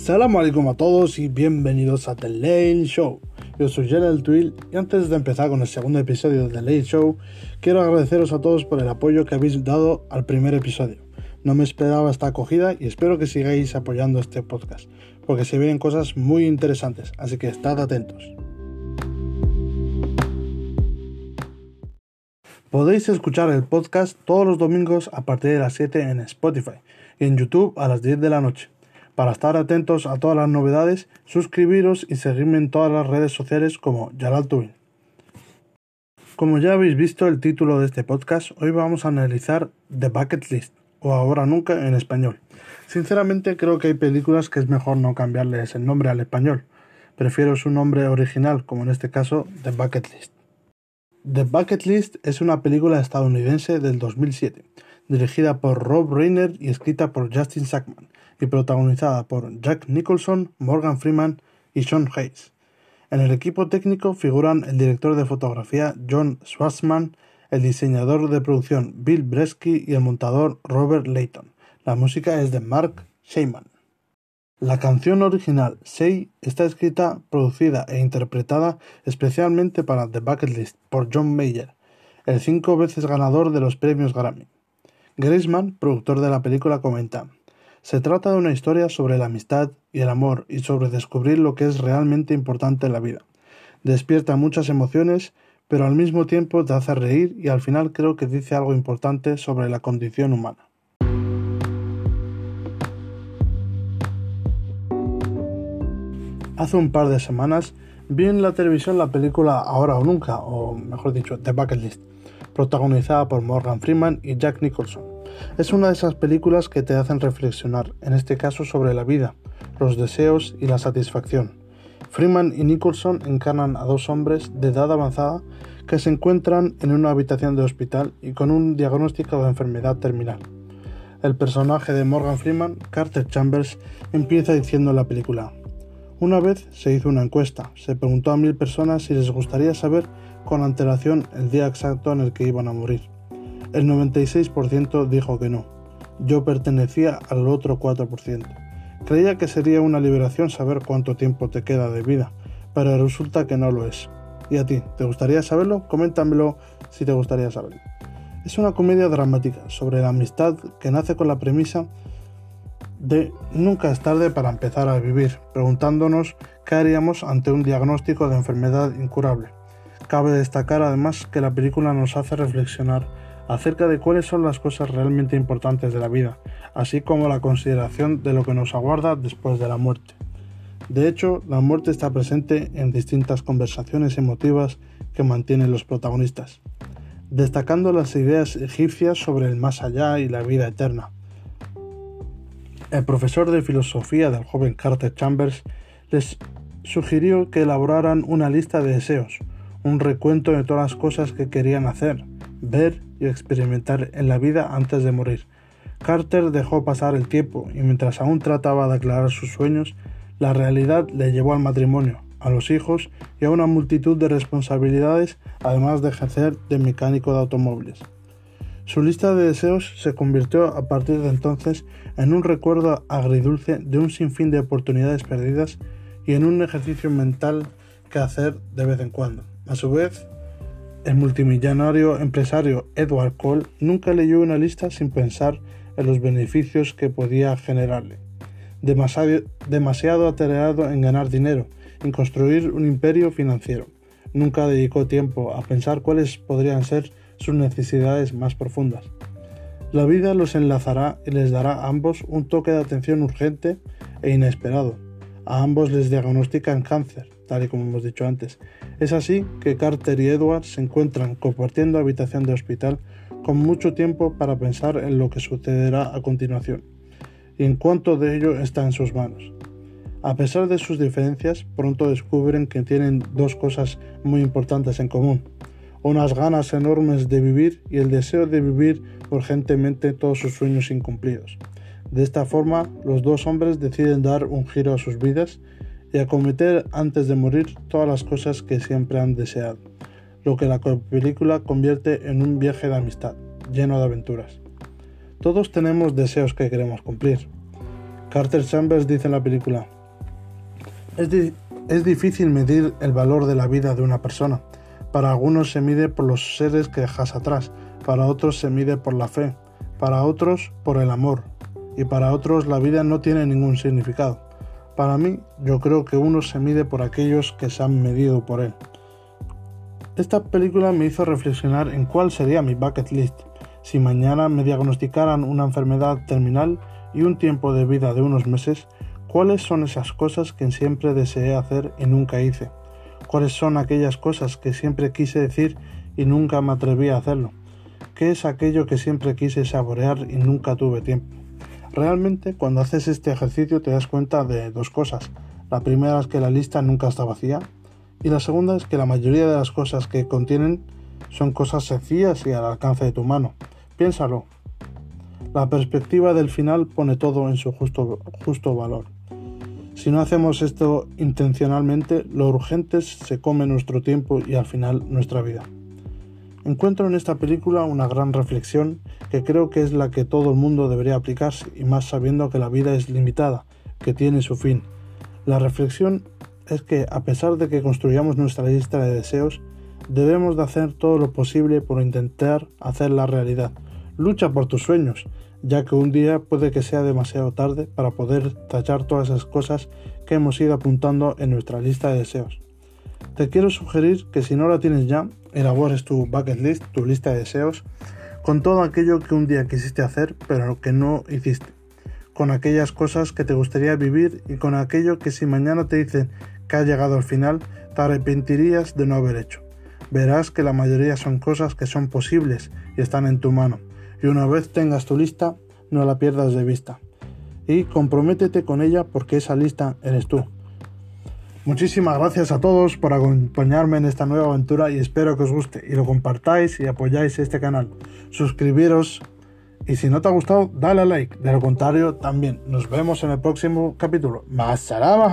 Salam alaikum a todos y bienvenidos a The Late Show. Yo soy Gerald Twill y antes de empezar con el segundo episodio de The Late Show, quiero agradeceros a todos por el apoyo que habéis dado al primer episodio. No me esperaba esta acogida y espero que sigáis apoyando este podcast, porque se vienen cosas muy interesantes, así que estad atentos. Podéis escuchar el podcast todos los domingos a partir de las 7 en Spotify y en YouTube a las 10 de la noche. Para estar atentos a todas las novedades, suscribiros y seguirme en todas las redes sociales como Jalal Como ya habéis visto el título de este podcast, hoy vamos a analizar The Bucket List, o Ahora Nunca en español. Sinceramente creo que hay películas que es mejor no cambiarles el nombre al español. Prefiero su nombre original, como en este caso The Bucket List. The Bucket List es una película estadounidense del 2007, dirigida por Rob Reiner y escrita por Justin Sackman, y protagonizada por Jack Nicholson, Morgan Freeman y Sean Hayes. En el equipo técnico figuran el director de fotografía John Schwarzman, el diseñador de producción Bill Bresky y el montador Robert Layton. La música es de Mark Sheyman. La canción original, Say, está escrita, producida e interpretada especialmente para The Bucket List por John Mayer, el cinco veces ganador de los premios Grammy. Grisman, productor de la película, comenta: Se trata de una historia sobre la amistad y el amor y sobre descubrir lo que es realmente importante en la vida. Despierta muchas emociones, pero al mismo tiempo te hace reír y al final creo que dice algo importante sobre la condición humana. Hace un par de semanas vi en la televisión la película Ahora o Nunca, o mejor dicho, The Bucket List, protagonizada por Morgan Freeman y Jack Nicholson. Es una de esas películas que te hacen reflexionar, en este caso sobre la vida, los deseos y la satisfacción. Freeman y Nicholson encarnan a dos hombres de edad avanzada que se encuentran en una habitación de hospital y con un diagnóstico de enfermedad terminal. El personaje de Morgan Freeman, Carter Chambers, empieza diciendo en la película, una vez se hizo una encuesta, se preguntó a mil personas si les gustaría saber con antelación el día exacto en el que iban a morir. El 96% dijo que no. Yo pertenecía al otro 4%. Creía que sería una liberación saber cuánto tiempo te queda de vida, pero resulta que no lo es. ¿Y a ti? ¿Te gustaría saberlo? Coméntamelo si te gustaría saberlo. Es una comedia dramática sobre la amistad que nace con la premisa de nunca es tarde para empezar a vivir, preguntándonos qué haríamos ante un diagnóstico de enfermedad incurable. Cabe destacar además que la película nos hace reflexionar acerca de cuáles son las cosas realmente importantes de la vida, así como la consideración de lo que nos aguarda después de la muerte. De hecho, la muerte está presente en distintas conversaciones emotivas que mantienen los protagonistas, destacando las ideas egipcias sobre el más allá y la vida eterna el profesor de filosofía del joven Carter Chambers les sugirió que elaboraran una lista de deseos, un recuento de todas las cosas que querían hacer, ver y experimentar en la vida antes de morir. Carter dejó pasar el tiempo y mientras aún trataba de aclarar sus sueños, la realidad le llevó al matrimonio, a los hijos y a una multitud de responsabilidades, además de ejercer de mecánico de automóviles. Su lista de deseos se convirtió a partir de entonces en un recuerdo agridulce de un sinfín de oportunidades perdidas y en un ejercicio mental que hacer de vez en cuando. A su vez, el multimillonario empresario Edward Cole nunca leyó una lista sin pensar en los beneficios que podía generarle. Demasiado, demasiado en ganar dinero, en construir un imperio financiero. Nunca dedicó tiempo a pensar cuáles podrían ser sus necesidades más profundas. La vida los enlazará y les dará a ambos un toque de atención urgente e inesperado. A ambos les diagnostican cáncer, tal y como hemos dicho antes. Es así que Carter y Edward se encuentran compartiendo habitación de hospital con mucho tiempo para pensar en lo que sucederá a continuación y en cuánto de ello está en sus manos. A pesar de sus diferencias, pronto descubren que tienen dos cosas muy importantes en común unas ganas enormes de vivir y el deseo de vivir urgentemente todos sus sueños incumplidos. De esta forma, los dos hombres deciden dar un giro a sus vidas y acometer antes de morir todas las cosas que siempre han deseado, lo que la película convierte en un viaje de amistad, lleno de aventuras. Todos tenemos deseos que queremos cumplir. Carter Chambers dice en la película, es, es difícil medir el valor de la vida de una persona. Para algunos se mide por los seres que dejas atrás, para otros se mide por la fe, para otros por el amor, y para otros la vida no tiene ningún significado. Para mí, yo creo que uno se mide por aquellos que se han medido por él. Esta película me hizo reflexionar en cuál sería mi bucket list. Si mañana me diagnosticaran una enfermedad terminal y un tiempo de vida de unos meses, ¿cuáles son esas cosas que siempre deseé hacer y nunca hice? ¿Cuáles son aquellas cosas que siempre quise decir y nunca me atreví a hacerlo? ¿Qué es aquello que siempre quise saborear y nunca tuve tiempo? Realmente cuando haces este ejercicio te das cuenta de dos cosas. La primera es que la lista nunca está vacía y la segunda es que la mayoría de las cosas que contienen son cosas sencillas y al alcance de tu mano. Piénsalo. La perspectiva del final pone todo en su justo, valor. Si no hacemos esto intencionalmente, lo urgente se come nuestro tiempo y al final nuestra vida. Encuentro en esta película una gran reflexión que creo que es la que todo el mundo debería aplicarse y más sabiendo que la vida es limitada, que tiene su fin. La reflexión es que a pesar de que construyamos nuestra lista de deseos, debemos de hacer todo lo posible por intentar hacerla realidad. Lucha por tus sueños, ya que un día puede que sea demasiado tarde para poder tachar todas esas cosas que hemos ido apuntando en nuestra lista de deseos. Te quiero sugerir que si no la tienes ya, elabores tu bucket list, tu lista de deseos, con todo aquello que un día quisiste hacer pero que no hiciste, con aquellas cosas que te gustaría vivir y con aquello que si mañana te dicen que ha llegado al final, te arrepentirías de no haber hecho. Verás que la mayoría son cosas que son posibles y están en tu mano, y una vez tengas tu lista, no la pierdas de vista. Y comprométete con ella porque esa lista eres tú. Muchísimas gracias a todos por acompañarme en esta nueva aventura y espero que os guste y lo compartáis y apoyáis este canal. Suscribiros y si no te ha gustado, dale a like. De lo contrario, también. Nos vemos en el próximo capítulo. Más salama.